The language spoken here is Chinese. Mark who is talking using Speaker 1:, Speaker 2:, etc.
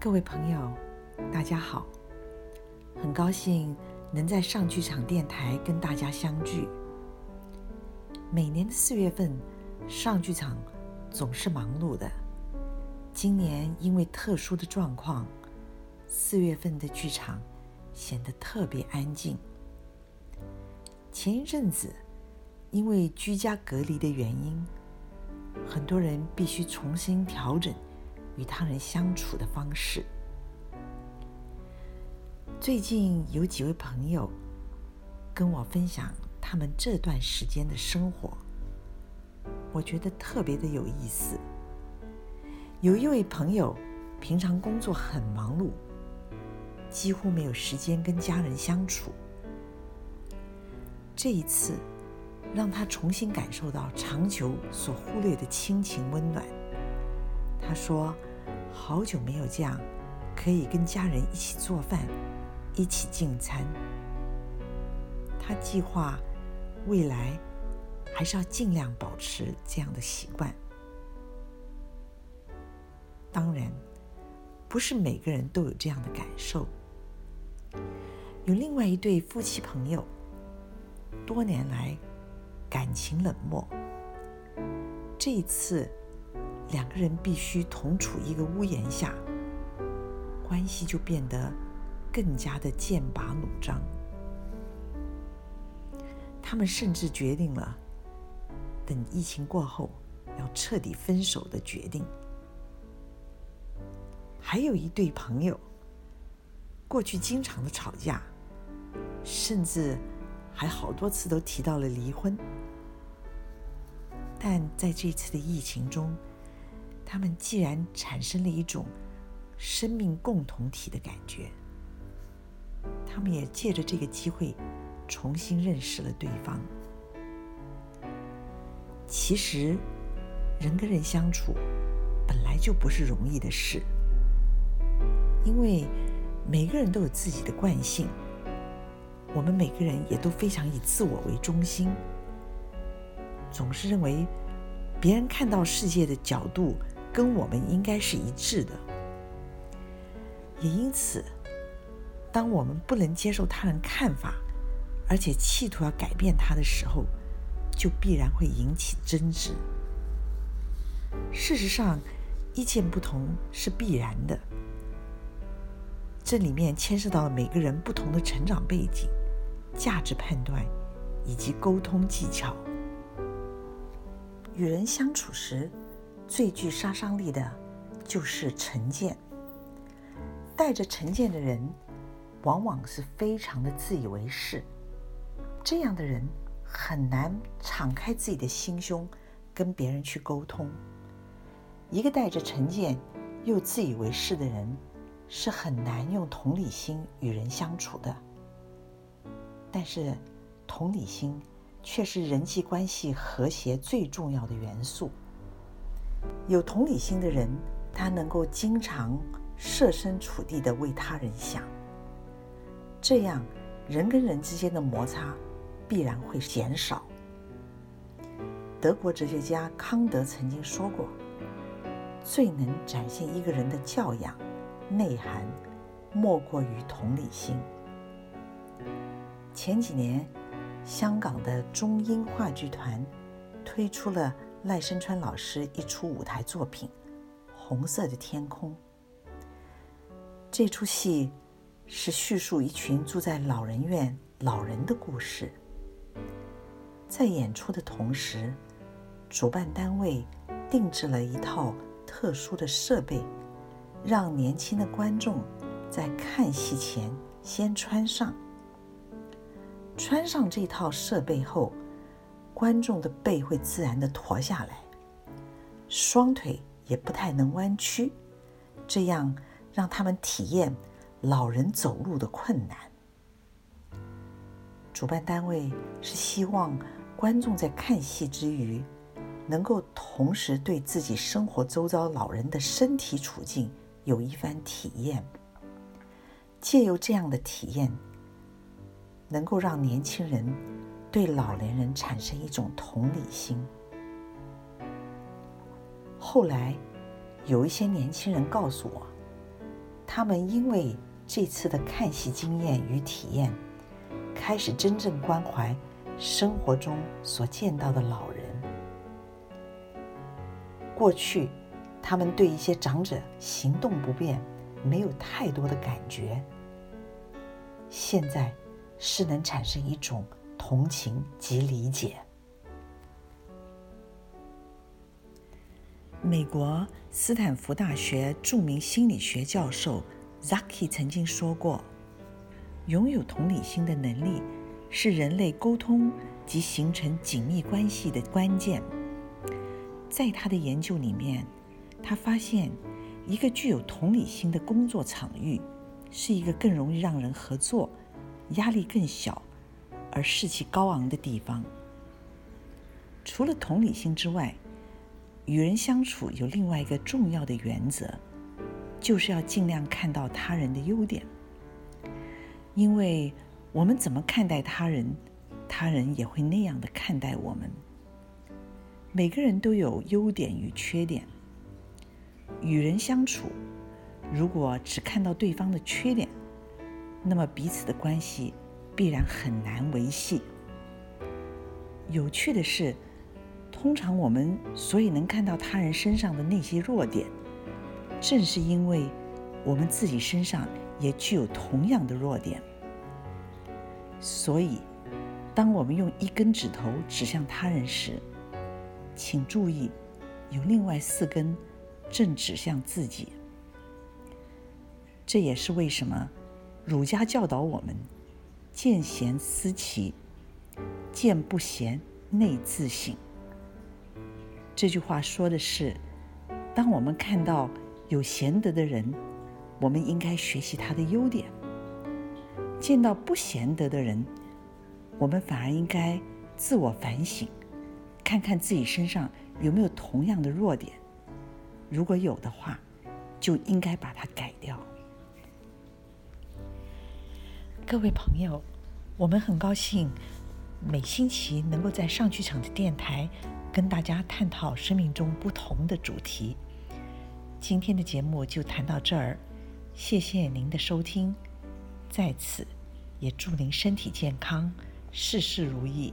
Speaker 1: 各位朋友，大家好！很高兴能在上剧场电台跟大家相聚。每年的四月份，上剧场总是忙碌的。今年因为特殊的状况，四月份的剧场显得特别安静。前一阵子，因为居家隔离的原因，很多人必须重新调整。与他人相处的方式。最近有几位朋友跟我分享他们这段时间的生活，我觉得特别的有意思。有一位朋友平常工作很忙碌，几乎没有时间跟家人相处。这一次让他重新感受到长久所忽略的亲情温暖。他说。好久没有这样，可以跟家人一起做饭，一起进餐。他计划未来还是要尽量保持这样的习惯。当然，不是每个人都有这样的感受。有另外一对夫妻朋友，多年来感情冷漠，这一次。两个人必须同处一个屋檐下，关系就变得更加的剑拔弩张。他们甚至决定了，等疫情过后要彻底分手的决定。还有一对朋友，过去经常的吵架，甚至还好多次都提到了离婚，但在这次的疫情中。他们既然产生了一种生命共同体的感觉，他们也借着这个机会重新认识了对方。其实，人跟人相处本来就不是容易的事，因为每个人都有自己的惯性，我们每个人也都非常以自我为中心，总是认为别人看到世界的角度。跟我们应该是一致的，也因此，当我们不能接受他人看法，而且企图要改变他的时候，就必然会引起争执。事实上，意见不同是必然的，这里面牵涉到每个人不同的成长背景、价值判断以及沟通技巧。与人相处时。最具杀伤力的，就是成见。带着成见的人，往往是非常的自以为是。这样的人很难敞开自己的心胸，跟别人去沟通。一个带着成见又自以为是的人，是很难用同理心与人相处的。但是，同理心却是人际关系和谐最重要的元素。有同理心的人，他能够经常设身处地的为他人想，这样人跟人之间的摩擦必然会减少。德国哲学家康德曾经说过：“最能展现一个人的教养内涵，莫过于同理心。”前几年，香港的中英话剧团推出了。赖声川老师一出舞台作品《红色的天空》。这出戏是叙述一群住在老人院老人的故事。在演出的同时，主办单位定制了一套特殊的设备，让年轻的观众在看戏前先穿上。穿上这套设备后。观众的背会自然的驼下来，双腿也不太能弯曲，这样让他们体验老人走路的困难。主办单位是希望观众在看戏之余，能够同时对自己生活周遭老人的身体处境有一番体验，借由这样的体验，能够让年轻人。对老年人产生一种同理心。后来，有一些年轻人告诉我，他们因为这次的看戏经验与体验，开始真正关怀生活中所见到的老人。过去，他们对一些长者行动不便没有太多的感觉，现在是能产生一种同情及理解。美国斯坦福大学著名心理学教授 Zaki 曾经说过：“拥有同理心的能力是人类沟通及形成紧密关系的关键。”在他的研究里面，他发现一个具有同理心的工作场域是一个更容易让人合作、压力更小而士气高昂的地方。除了同理心之外，与人相处有另外一个重要的原则，就是要尽量看到他人的优点。因为我们怎么看待他人，他人也会那样的看待我们。每个人都有优点与缺点。与人相处，如果只看到对方的缺点，那么彼此的关系必然很难维系。有趣的是。通常我们所以能看到他人身上的那些弱点，正是因为我们自己身上也具有同样的弱点。所以，当我们用一根指头指向他人时，请注意，有另外四根正指向自己。这也是为什么儒家教导我们“见贤思齐，见不贤内自省”。这句话说的是，当我们看到有贤德的人，我们应该学习他的优点；见到不贤德的人，我们反而应该自我反省，看看自己身上有没有同样的弱点。如果有的话，就应该把它改各位朋友，我们很高兴每星期能够在上剧场的电台。跟大家探讨生命中不同的主题。今天的节目就谈到这儿，谢谢您的收听，在此也祝您身体健康，事事如意。